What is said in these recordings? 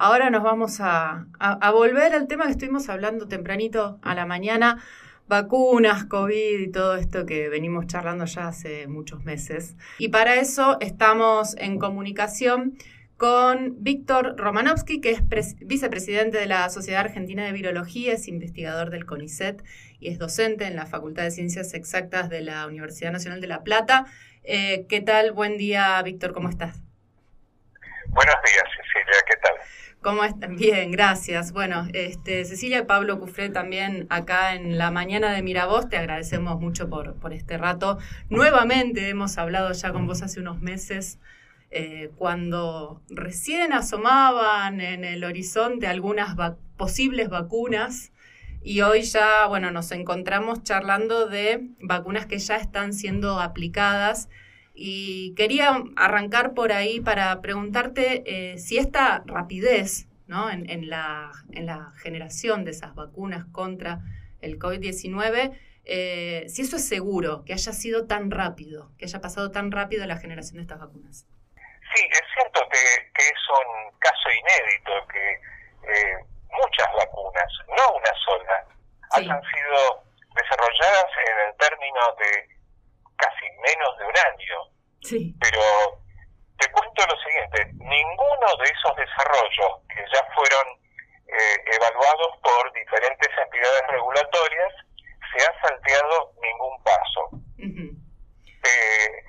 Ahora nos vamos a, volver al tema que estuvimos hablando tempranito a la mañana, vacunas, COVID y todo esto que venimos charlando ya hace muchos meses. Y para eso estamos en comunicación con Víctor Romanovsky, que es vicepresidente de la Sociedad Argentina de Virología, es investigador del CONICET y es docente en la Facultad de Ciencias Exactas de la Universidad Nacional de La Plata. Eh, ¿Qué tal? Buen día, Víctor, ¿cómo estás? Buenos días, Cecilia, ¿qué tal? ¿Cómo están? Bien, gracias. Bueno, este, Cecilia y Pablo Cufré también acá en la mañana de Miravoz, te agradecemos mucho por, por este rato. Nuevamente hemos hablado ya con vos hace unos meses, eh, cuando recién asomaban en el horizonte algunas posibles vacunas y hoy ya, bueno, nos encontramos charlando de vacunas que ya están siendo aplicadas y quería arrancar por ahí para preguntarte eh, si esta rapidez ¿no? en, en, la, en, la, generación de esas vacunas contra el COVID-19, eh, si eso es seguro, que haya sido tan rápido, que haya pasado tan rápido la generación de estas vacunas. Sí, es cierto que, que es un caso inédito que eh, muchas vacunas, no una sola, hayan sido desarrolladas en el término de casi menos de un año. Sí. Pero te cuento lo siguiente, ninguno de esos desarrollos que ya fueron eh, evaluados por diferentes entidades regulatorias se ha salteado ningún paso. eh,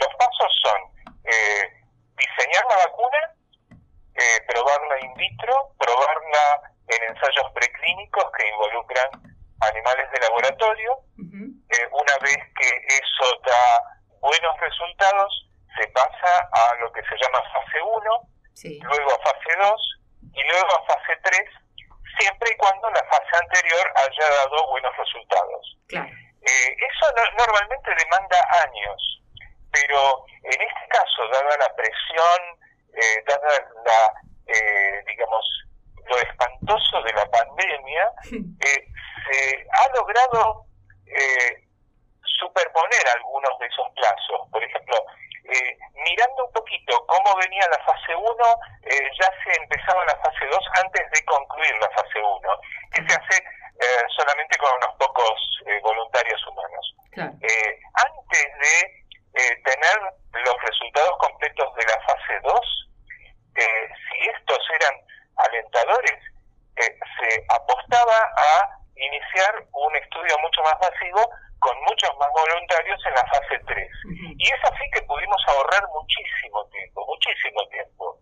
los pasos son eh, diseñar la vacuna, eh, probarla in vitro, probarla en ensayos preclínicos que involucran animales de laboratorio, eh, una vez que eso da buenos resultados, se pasa a lo que se llama fase 1, luego a fase 2 y luego a fase 3, siempre y cuando la fase anterior haya dado buenos resultados. Eh, eso normalmente demanda años, pero en este caso, dada la presión, eh, dada la, eh, digamos, lo espantoso de la pandemia, eh, se ha logrado eh, superponer algunos de esos plazos. Por ejemplo, eh, mirando un poquito cómo venía la fase 1, eh, ya se empezaba la fase 2 antes de concluir la fase 1, que se hace eh, solamente con unos pocos eh, voluntarios humanos. Eh, antes de tener los resultados completos de la fase 2, si estos eran alentadores, se apostaba a iniciar un estudio mucho más masivo con muchos más voluntarios en la fase 3. Y es así que pudimos ahorrar muchísimo tiempo, muchísimo tiempo.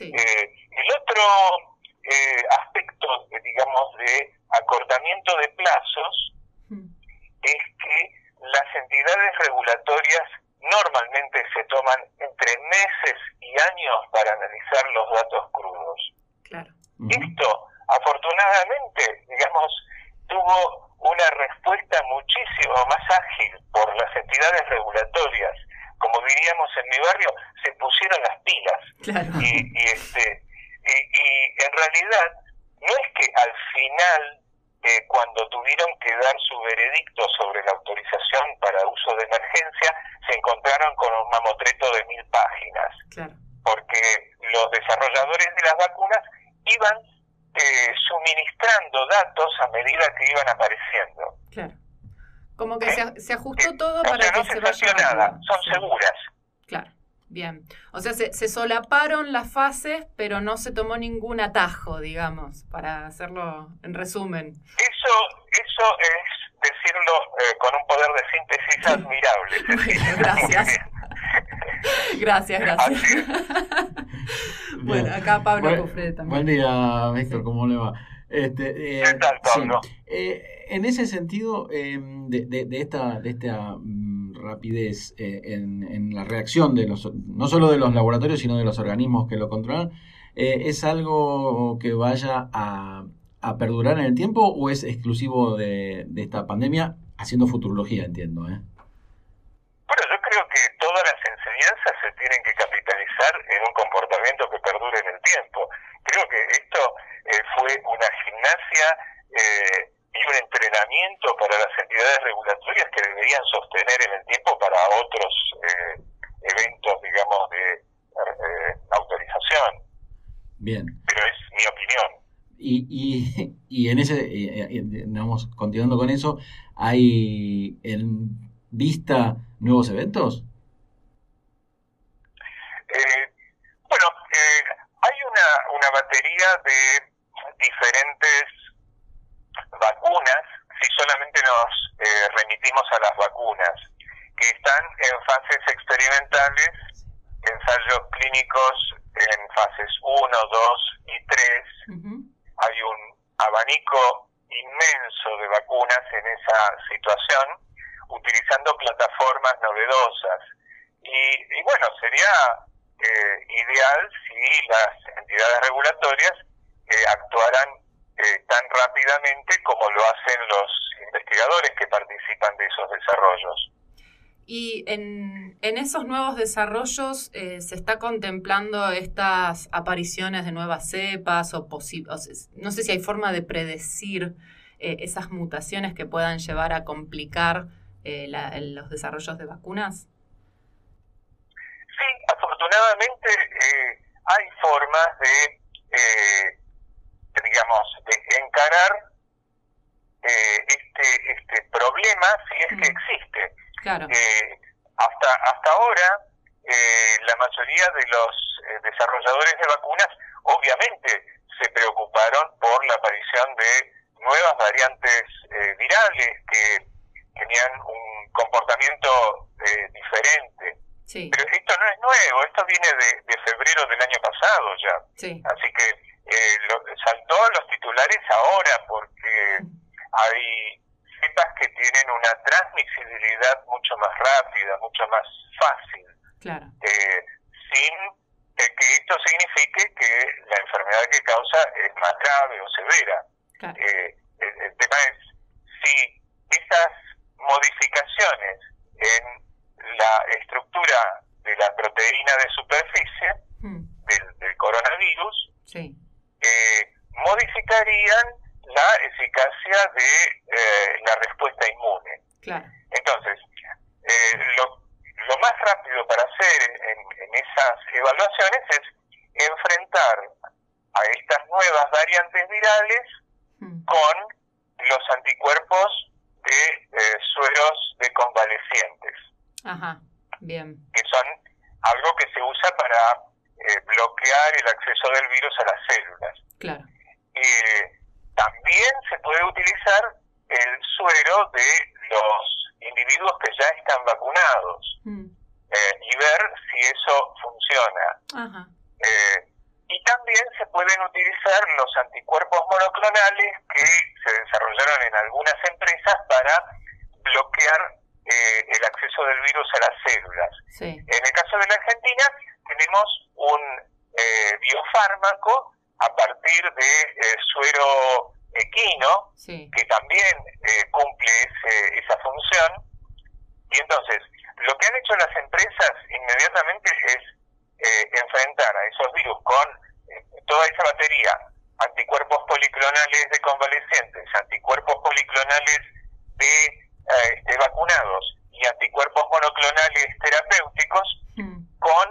Eh, el otro eh, aspecto, digamos, de acortamiento de plazos es que las entidades regulatorias normalmente se toman entre meses y años para analizar los datos crudos. Claro. Esto, afortunadamente, digamos, tuvo una respuesta muchísimo más ágil por las entidades regulatorias. Como diríamos en mi barrio, se pusieron las pilas. Y, este, y, en realidad, no es que al final, eh, cuando tuvieron que dar su veredicto sobre la autorización para uso de emergencia, se encontraron con un mamotreto de mil páginas. Porque los desarrolladores de las vacunas iban eh, suministrando datos a medida que iban apareciendo. Claro. Como que se, se, ajustó todo para que se, vaya nada, son seguras. Bien. O sea, se, se, solaparon las fases, pero no se tomó ningún atajo, digamos, para hacerlo en resumen. Eso, eso es decirlo eh, con un poder de síntesis admirable. gracias. gracias, gracias. bueno, acá Pablo buen, también. Buen día, Víctor, ¿cómo le va? Este, eh, ¿Qué tal, Pablo? Eh, en ese sentido, eh, de, de, de, esta, de esta mm, rapidez eh, en, la reacción de los, no solo de los laboratorios, sino de los organismos que lo controlan, eh, ¿es algo que vaya a, a, perdurar en el tiempo o es exclusivo de, de esta pandemia? Haciendo futurología, entiendo. ¿eh? Bueno, yo creo que todas las enseñanzas se tienen que capitalizar en un comportamiento que perdure en el tiempo. Creo que esto eh, fue una gimnasia entrenamiento para las entidades regulatorias que deberían sostener en el tiempo para otros eh, eventos, digamos, de eh, autorización. Bien. Pero es mi opinión. Y, y, y en ese, eh, eh, digamos, continuando con eso, ¿hay en vista nuevos eventos? Eh, bueno, hay una, una batería de diferentes vacunas, si solamente nos remitimos a las vacunas, que están en fases experimentales, ensayos clínicos en fases 1, 2 y 3 hay un abanico inmenso de vacunas en esa situación, utilizando plataformas novedosas. Y, bueno, sería eh, ideal si las entidades regulatorias eh, actuaran eh, tan rápidamente como lo hacen los investigadores que participan de esos desarrollos. Y en, en esos nuevos desarrollos eh, se está contemplando estas apariciones de nuevas cepas o, posibles, no sé si hay forma de predecir eh, esas mutaciones que puedan llevar a complicar los desarrollos de vacunas. Sí, afortunadamente hay formas de, digamos, de encarar este, este problema si es que existe. Eh, hasta, hasta ahora, eh, la mayoría de los eh, desarrolladores de vacunas obviamente se preocuparon por la aparición de nuevas variantes virales que tenían un comportamiento diferente. Pero esto no es nuevo, esto viene de, febrero del año pasado ya. Así que lo, saltó a los titulares ahora porque hay que tienen una transmisibilidad mucho más rápida, mucho más fácil. Eh, sin eh, que esto signifique que la enfermedad que causa es más grave o severa. Eh, el, tema es si esas modificaciones en la estructura de la proteína de superficie hmm. del, coronavirus modificarían la eficacia de eh, la respuesta inmune. Entonces, eh, lo, más rápido para hacer en, esas evaluaciones es enfrentar a estas nuevas variantes virales hmm. con los anticuerpos de eh, sueros de convalecientes. Ajá, bien. Que son algo que se usa para bloquear el acceso del virus a las células. Claro. También se puede utilizar el suero de los individuos que ya están vacunados mm. eh, y ver si eso funciona. Eh, y también se pueden utilizar los anticuerpos monoclonales que se desarrollaron en algunas empresas para bloquear eh, el acceso del virus a las células. En el caso de la Argentina tenemos un biofármaco a partir de suero equino, que también eh, cumple esa función. Y entonces, lo que han hecho las empresas inmediatamente es eh, enfrentar a esos virus con eh, toda esa batería, anticuerpos policlonales de convalecientes, anticuerpos policlonales de, de vacunados y anticuerpos monoclonales terapéuticos mm. con,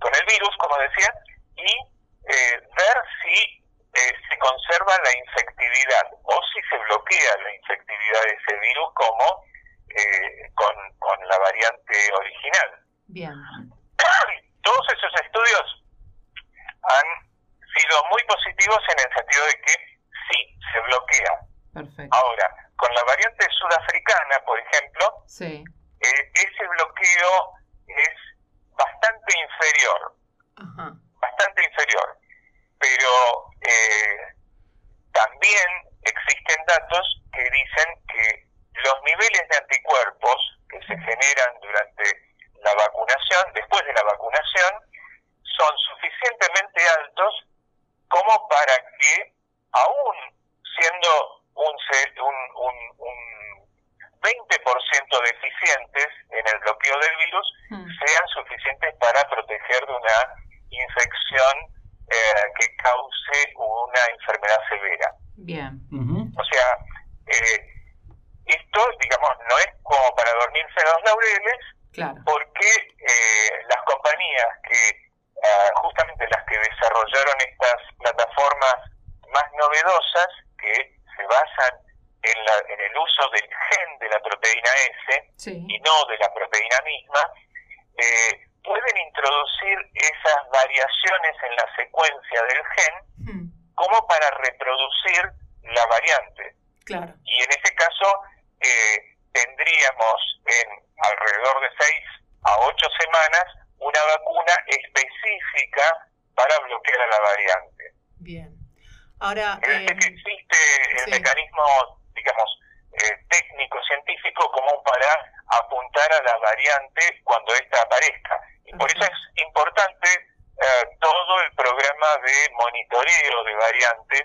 con el virus, como decía, y ver si eh, se conserva la infectividad o si se bloquea la infectividad de ese virus como eh, con, con la variante original. Bien. Todos esos estudios han sido muy positivos en el sentido de que sí, se bloquea. Perfecto. Ahora, con la variante sudafricana, por ejemplo, sí. Eh, ese bloqueo es bastante inferior. Ajá. Bastante inferior pero eh, también existen datos que dicen que los niveles de anticuerpos que se generan durante la vacunación, después de la vacunación, son suficientemente altos como para que, aún siendo un, un, un, 20% deficientes en el bloqueo del virus, hmm. sean suficientes para proteger de una infección eh, que cause una enfermedad severa. Bien. O sea, eh, esto, digamos, no es como para dormirse en los laureles, porque eh, las compañías que, justamente las que desarrollaron estas plataformas más novedosas que se basan en, la, en el uso del gen de la proteína S y no de la proteína misma, eh, pueden esas variaciones en la secuencia del gen hmm. como para reproducir la variante. Y en ese caso eh, tendríamos en alrededor de 6 a 8 semanas una vacuna específica para bloquear a la variante. Bien. Ahora, eh, que existe el mecanismo, digamos, eh, técnico, científico, como para apuntar a la variante cuando ésta aparezca. Y por eso es importante eh, todo el programa de monitoreo de variantes,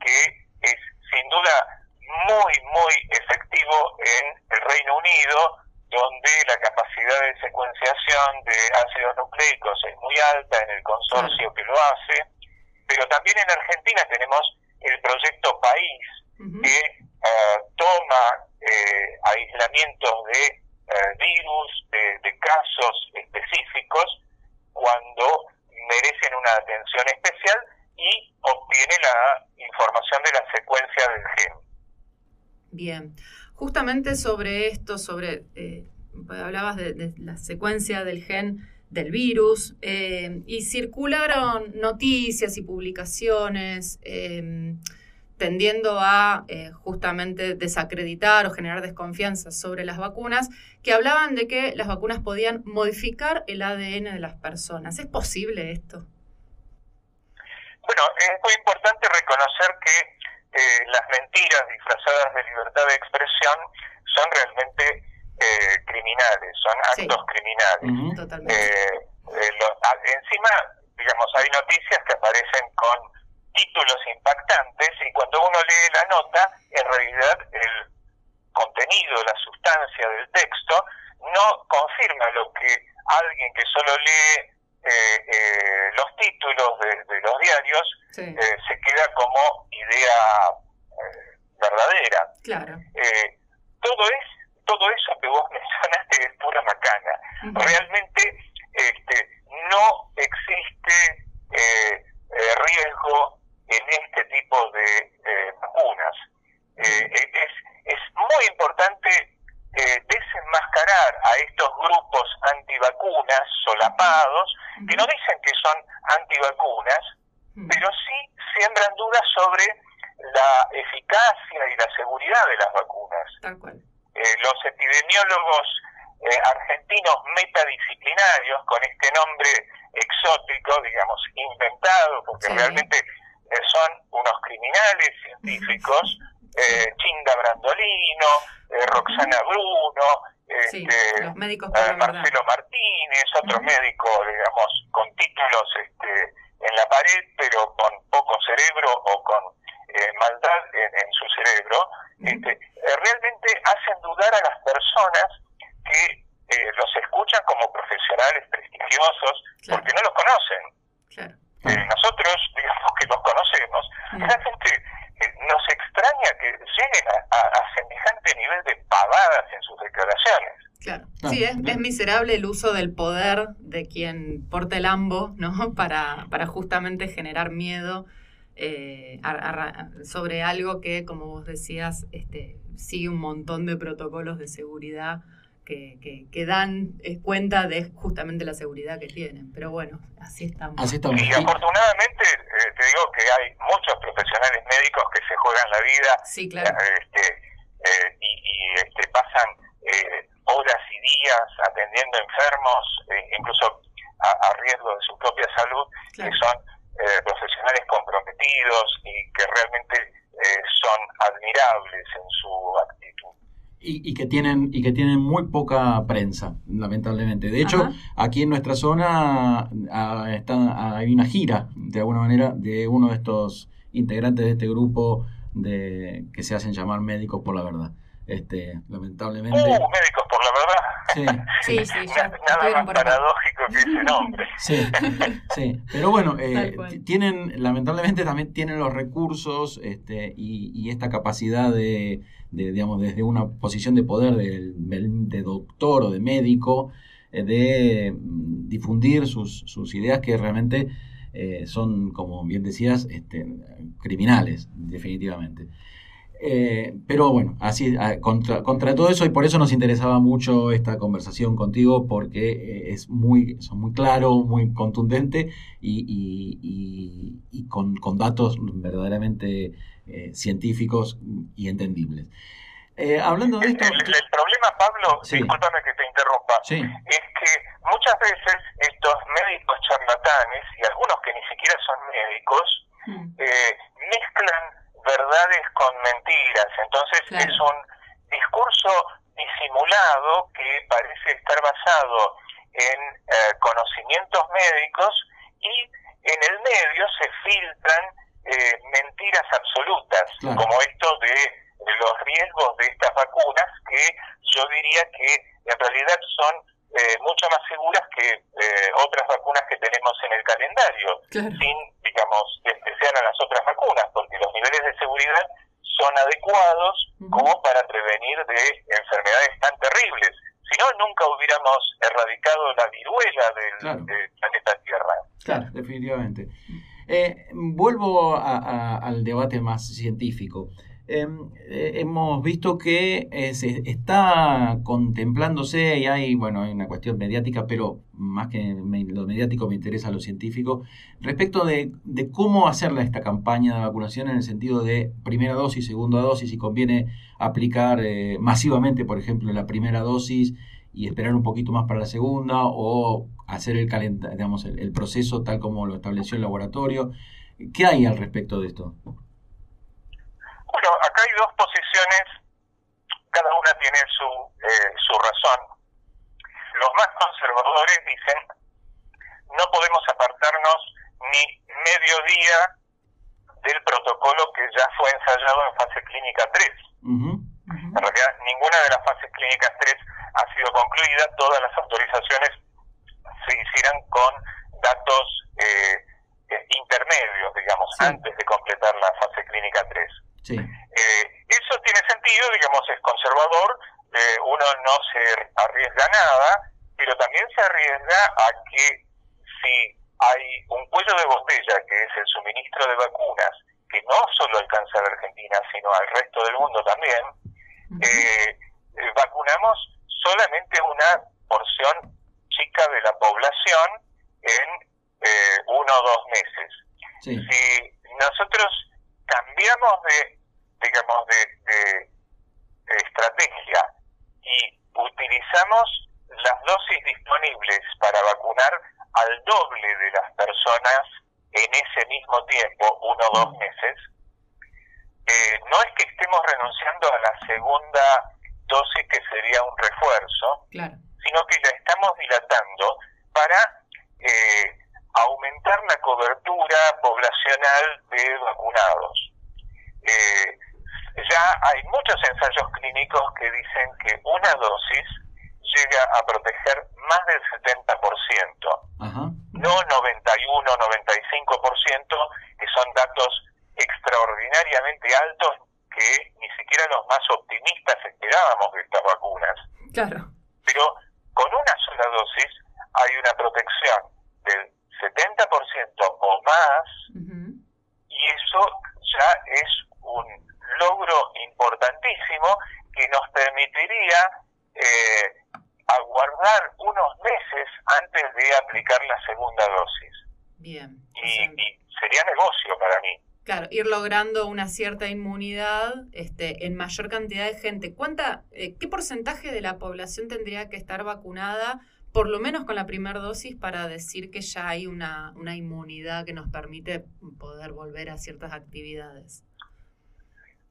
que es sin duda muy, muy efectivo en el Reino Unido, donde la capacidad de secuenciación de ácidos nucleicos es muy alta en el consorcio que lo hace, pero también en Argentina tenemos el proyecto País, que de eh, virus, de, casos específicos, cuando merecen una atención especial y obtiene la información de la secuencia del gen. Bien, justamente sobre esto, sobre, eh, hablabas de, la secuencia del gen del virus, eh, y circularon noticias y publicaciones tendiendo a eh, justamente desacreditar o generar desconfianza sobre las vacunas, que hablaban de que las vacunas podían modificar el ADN de las personas. ¿Es posible esto? Bueno, es muy importante reconocer que eh, las mentiras disfrazadas de libertad de expresión son realmente eh, criminales, son actos criminales. Eh, encima, digamos, hay noticias que aparecen con títulos impactantes y cuando uno lee la nota, en realidad el contenido, la sustancia del texto, no confirma lo que alguien que solo lee los títulos de, los diarios se queda como idea eh, verdadera. Claro. Eh, todo es todo eso que vos mencionaste es pura macana. Realmente este, no existe eh, riesgo en este tipo de vacunas. es, es muy importante desenmascarar a estos grupos antivacunas solapados, que no dicen que son antivacunas, pero sí siembran dudas sobre la eficacia y la seguridad de las vacunas. Eh, los epidemiólogos eh, argentinos metadisciplinarios, con este nombre exótico, digamos, inventado, porque realmente eh, son unos criminales científicos, Chinda Brandolino, Roxana Bruno, este, Marcelo Martínez, otro médico, digamos, con títulos este, en la pared, pero con poco cerebro o con eh, maldad en, su cerebro, este, eh, realmente hacen dudar a las personas que eh, los escuchan como profesionales prestigiosos, porque no los conocen. Nosotros, digamos que los conocemos, realmente nos extraña que lleguen a semejante nivel de pavadas en sus declaraciones. Claro. Sí, es, es, miserable el uso del poder de quien porta el ambo, ¿no? Para, para justamente generar miedo eh, sobre algo que, como vos decías, este, sigue un montón de protocolos de seguridad que, que, dan eh, cuenta de justamente la seguridad que tienen. Pero bueno, así estamos. Así estamos. Y afortunadamente, eh, te digo que hay muchos profesionales médicos que se juegan la vida sí, claro. este, y, y este, pasan horas y días atendiendo enfermos, eh, incluso a, riesgo de su propia salud, que son eh, profesionales comprometidos y que realmente eh, son admirables en su actitud. Y, y, que tienen y que tienen muy poca prensa lamentablemente. De hecho aquí en nuestra zona ah, está, hay una gira de alguna manera de uno de estos integrantes de este grupo de que se hacen llamar médicos por la verdad. Este, lamentablemente. Uh, médicos por la verdad. Sí, sí, sí. ya Nada más paradójico que ese nombre. Sí, sí. Pero bueno, eh, tienen, lamentablemente también tienen los recursos este, y, y esta capacidad de, de, digamos, desde una posición de poder de, de doctor o de médico, eh, de mm, difundir sus, sus ideas que realmente eh, son, como bien decías, este, criminales, definitivamente. Eh, pero bueno, así contra, contra, todo eso y por eso nos interesaba mucho esta conversación contigo porque eh, es muy, son muy claro, muy contundente y, y, con, con, datos verdaderamente eh, científicos y entendibles. hablando de esto... El, problema, Pablo, discúlpame que te interrumpa, es que muchas veces estos médicos charlatanes y algunos que ni siquiera son médicos mm. mezclan verdades con mentiras. Entonces es un discurso disimulado que parece estar basado en eh, conocimientos médicos y en el medio se filtran eh, mentiras absolutas, como esto de, los riesgos de estas vacunas, que yo diría que en realidad son eh, mucho más seguras que otras vacunas que tenemos en el calendario, sin, digamos, despreciar a las otras vacunas, porque los niveles de seguridad son adecuados como para prevenir de enfermedades tan terribles. Si no, nunca hubiéramos erradicado la viruela del, planeta Tierra. Claro, definitivamente. Eh, vuelvo al debate más científico. Em, eh, hemos visto que eh, se está contemplándose y hay, bueno, hay una cuestión mediática, pero más que lo mediático me interesa lo científico, respecto de, cómo hacerla esta campaña de vacunación en el sentido de primera dosis, segunda dosis, si conviene aplicar eh, masivamente, por ejemplo, la primera dosis y esperar un poquito más para la segunda o hacer el, digamos, el proceso tal como lo estableció el laboratorio. ¿Qué hay al respecto de esto? Bueno, acá hay dos posiciones, cada una tiene su, eh, su razón. Los más conservadores dicen, no podemos apartarnos ni medio día del protocolo que ya fue ensayado en fase clínica 3. En realidad, ninguna de las fases clínicas 3 ha sido concluida, todas las autorizaciones se hicieron con datos eh, eh, intermedios, digamos, antes de completar la fase clínica 3. Sí. Eh, eso tiene sentido, digamos, es conservador, eh, uno no se arriesga nada, pero también se arriesga a que si hay un cuello de botella, que es el suministro de vacunas, que no solo alcanza a la Argentina, sino al resto del mundo también, eh, vacunamos solamente una porción chica de la población en uno o dos meses. Si nosotros cambiamos de, digamos, de, estrategia y utilizamos las dosis disponibles para vacunar al doble de las personas en ese mismo tiempo, uno o dos meses, eh, no es que estemos renunciando a la segunda dosis que sería un refuerzo, sino que la estamos dilatando para eh, aumentar la cobertura poblacional de vacunados. Eh, ya hay muchos ensayos clínicos que dicen que una dosis llega a proteger más del 70%, no 91, 95%, que son datos extraordinariamente altos que ni siquiera los más optimistas esperábamos de estas vacunas. Claro. Pero con una sola dosis hay una protección del 70% o más, y eso ya es un logro importantísimo que nos permitiría eh, aguardar unos meses antes de aplicar la segunda dosis. Bien. Y, sería negocio para mí. Claro, ir logrando una cierta inmunidad este, en mayor cantidad de gente. ¿Cuánta, eh, ¿Qué porcentaje de la población tendría que estar vacunada por lo menos con la primera dosis para decir que ya hay una, una inmunidad que nos permite poder volver a ciertas actividades?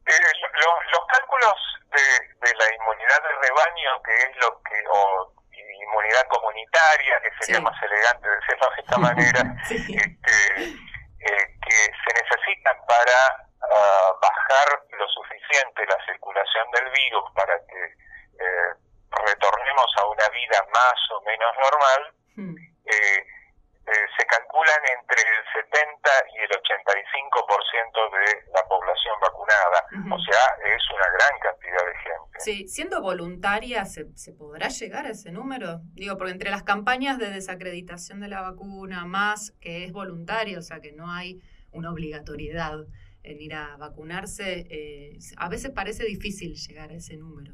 Eh, los cálculos de, de, la inmunidad de rebaño, que es lo que, o inmunidad comunitaria, que sería más elegante decirlo de esta manera, este, eh, que se necesitan para ah, bajar lo suficiente la circulación del virus para que retornemos a una vida más o menos normal, hmm. eh, eh, se calculan entre el 70 y el 85% de la población vacunada. O sea, es una gran cantidad de gente. Sí, siendo voluntaria, ¿se, ¿se podrá llegar a ese número? Digo, porque entre las campañas de desacreditación de la vacuna, más que es voluntario, o sea que no hay una obligatoriedad en ir a vacunarse, eh, a veces parece difícil llegar a ese número.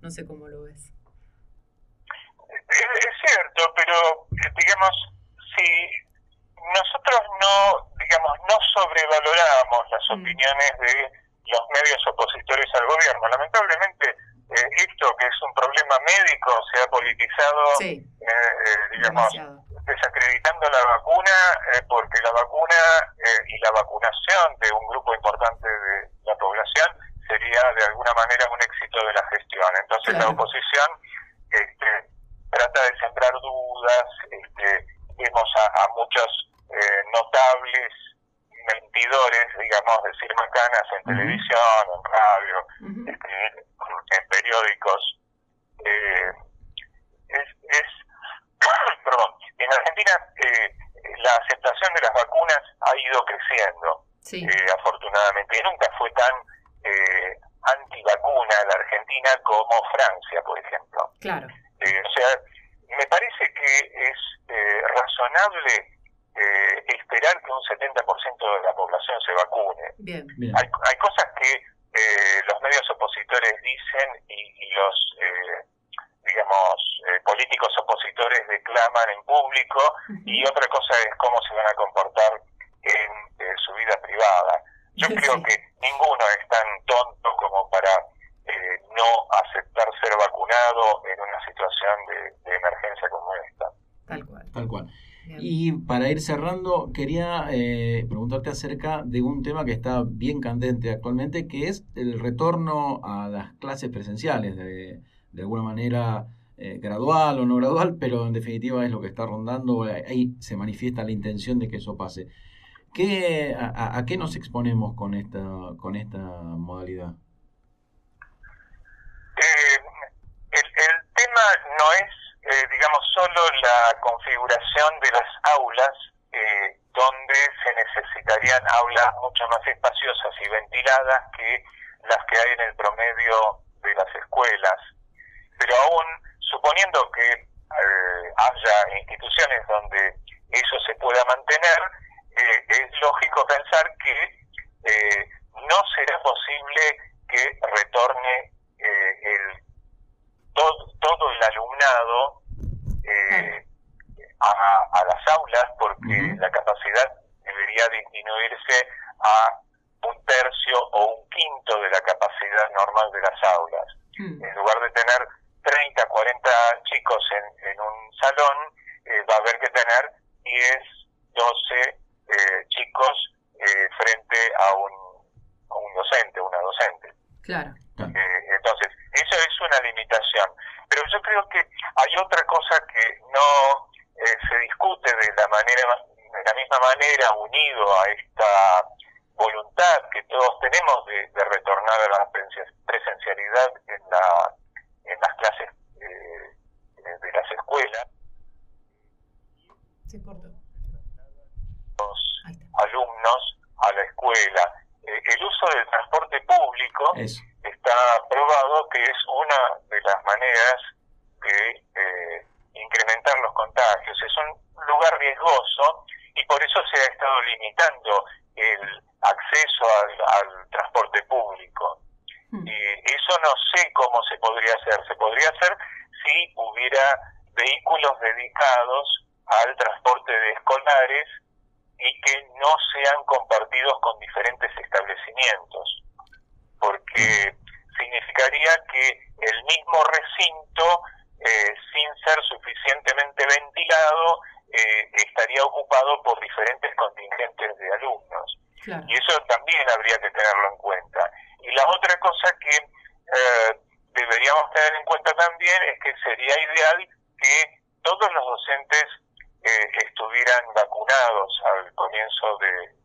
No sé cómo lo ves. Es, cierto, pero eh, digamos, si nosotros no, digamos, no sobrevaloramos las mm. opiniones de los medios opositores al gobierno, lamentablemente eh, esto que es un problema médico se ha politizado, digamos, desacreditando la vacuna porque la vacuna y la vacunación de un grupo importante de la población sería de alguna manera un éxito de la gestión. Entonces la oposición este, trata de sembrar dudas, este, vemos a, muchos eh, notables mentidores, digamos, en televisión, este, en periódicos. Eh, es, es perdón, en Argentina eh, la aceptación de las vacunas ha ido creciendo, eh, afortunadamente, y nunca fue tan eh, antivacuna la Argentina como Francia, por ejemplo. Claro. Eh, o sea, me parece que es eh, razonable eh, esperar que un 70% de la población se Bien. Hay, hay cosas que eh, los medios opositores dicen y, y los, digamos, políticos opositores declaman en público y otra cosa es cómo se van a comportar en su vida privada. Yo creo que ninguno es tan tonto como para eh, no aceptar ser vacunado en una situación de, emergencia como esta. Tal cual. Tal cual. Y para ir cerrando, quería eh, preguntarte acerca de un tema que está bien candente actualmente, que es el retorno a las clases presenciales, de, de alguna manera eh, gradual o no gradual, pero en definitiva es lo que está rondando, ahí se manifiesta la intención de que eso pase. ¿Qué, a, qué nos exponemos con esta, con esta modalidad? Eh, el, tema no es, eh, digamos, solo la configuración de las aulas, eh, donde se necesitarían aulas mucho más espaciosas y ventiladas que las que hay en el promedio de las escuelas. Pero aún, suponiendo que haya instituciones donde eso se pueda mantener, eh, es lógico pensar que eh, no será posible que retorne eh, el, todo, el alumnado a, las aulas porque la capacidad debería disminuirse a un tercio o un quinto de la capacidad normal de las aulas. Hmm. En lugar de tener 30, 40 chicos en, en un salón, va a haber que tener 10, 12 eh, chicos eh, frente a un, a un docente, una Claro. Eh, entonces, eso es una limitación. Pero yo creo que hay otra cosa que no se discute de la manera de la misma manera unido a esta voluntad que todos tenemos de, de retornar a la presencialidad en la en las clases de las escuelas. Se cortó alumnos a la escuela. Eh, el uso del transporte público está probado que es una de las maneras de eh, incrementar los contagios. Es un lugar riesgoso y por eso se ha estado limitando el acceso al, transporte público. Hmm. Eso no sé cómo se podría hacer. Se podría hacer si hubiera vehículos dedicados al transporte de escolares y que no sean compartidos con diferentes establecimientos, porque significaría que el mismo recinto, eh, sin ser suficientemente ventilado, eh, estaría ocupado por diferentes contingentes de alumnos. Y eso también habría que tenerlo en cuenta. Y la otra cosa que eh, deberíamos tener en cuenta también es que sería ideal que todos los docentes estuvieran vacunados al comienzo de,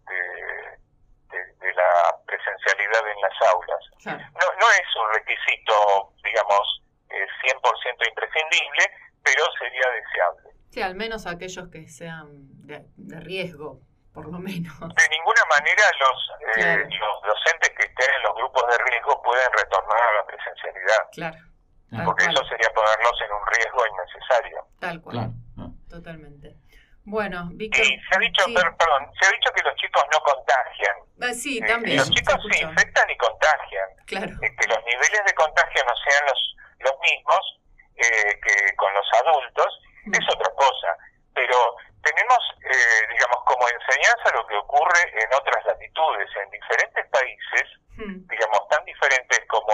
de, la presencialidad en las aulas. No, no es un requisito, digamos, eh, 100% imprescindible, pero sería deseable. Sí, al menos aquellos que sean de, riesgo por lo menos. De ninguna manera los, eh, los docentes que estén en los grupos de riesgo pueden retornar a la presencialidad. Claro. Porque eso sería ponerlos en un riesgo innecesario. Tal cual. Totalmente. Bueno, Víctor. Y se ha dicho, perdón, se ha dicho que los chicos no contagian. Ah, sí, eh, también. los chicos se, infectan y contagian. Claro. Eh, que los niveles de contagio no sean los, los mismos eh, que con los adultos mm. es otra cosa. Pero tenemos, digamos, como enseñanza lo que ocurre en otras latitudes, en diferentes países, mm. digamos, tan diferentes como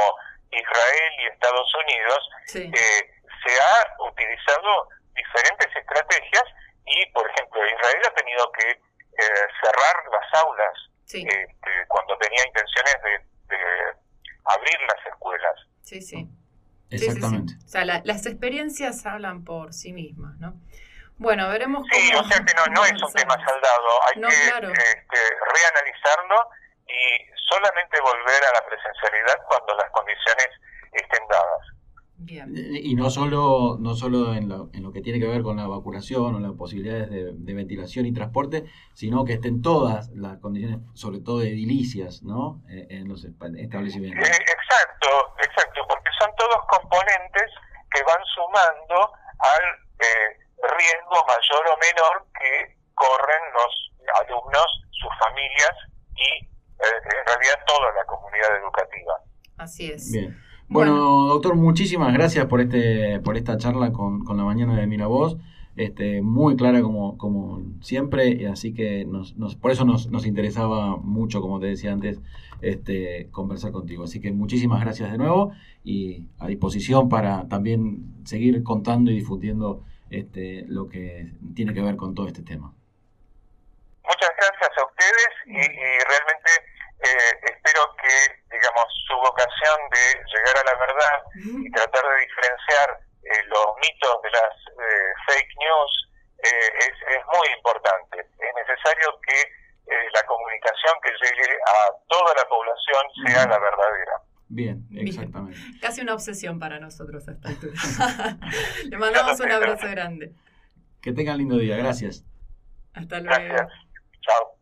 Israel y Estados Unidos, se ha utilizado diferentes estrategias y, por ejemplo, Israel ha tenido que eh, cerrar las aulas este, cuando tenía intenciones de, abrir las escuelas. Sí, sí. Exactamente. O sea, las experiencias hablan por sí mismas, ¿no? Bueno, veremos cómo... Sí, o sea que no, no es un tema saldado, hay que este, reanalizarlo y solamente volver a la presencialidad cuando las condiciones estén dadas. Y no solo, no solo en, lo, en lo que tiene que ver con la vacunación o las posibilidades de, ventilación y transporte, sino que estén todas las condiciones, sobre todo edilicias, ¿no? Eh, en los establecimientos. Eh, exacto, exacto, porque son todos componentes que van sumando riesgo mayor o menor que corren los alumnos, sus familias y en realidad toda la comunidad educativa. Así es. Bien. Bueno, doctor, muchísimas gracias por este por esta charla con, con la mañana de Miravoz. Este, muy clara como, como siempre, así que nos, por eso nos, nos interesaba mucho, como te decía antes, este, conversar contigo. Así que muchísimas gracias de nuevo y a disposición para también seguir contando y difundiendo este, lo que tiene que ver con todo este tema. Muchas gracias a ustedes y, y realmente eh, espero que digamos, su vocación de llegar a la verdad y tratar de diferenciar eh, los mitos de las eh, fake news eh, es, es, muy importante. Es necesario que la comunicación que llegue a toda la población sea la verdadera. Bien, exactamente. Casi una obsesión para nosotros a esta altura. Le mandamos un abrazo grande. Que tengan lindo día, gracias. Hasta luego. Gracias. Chao.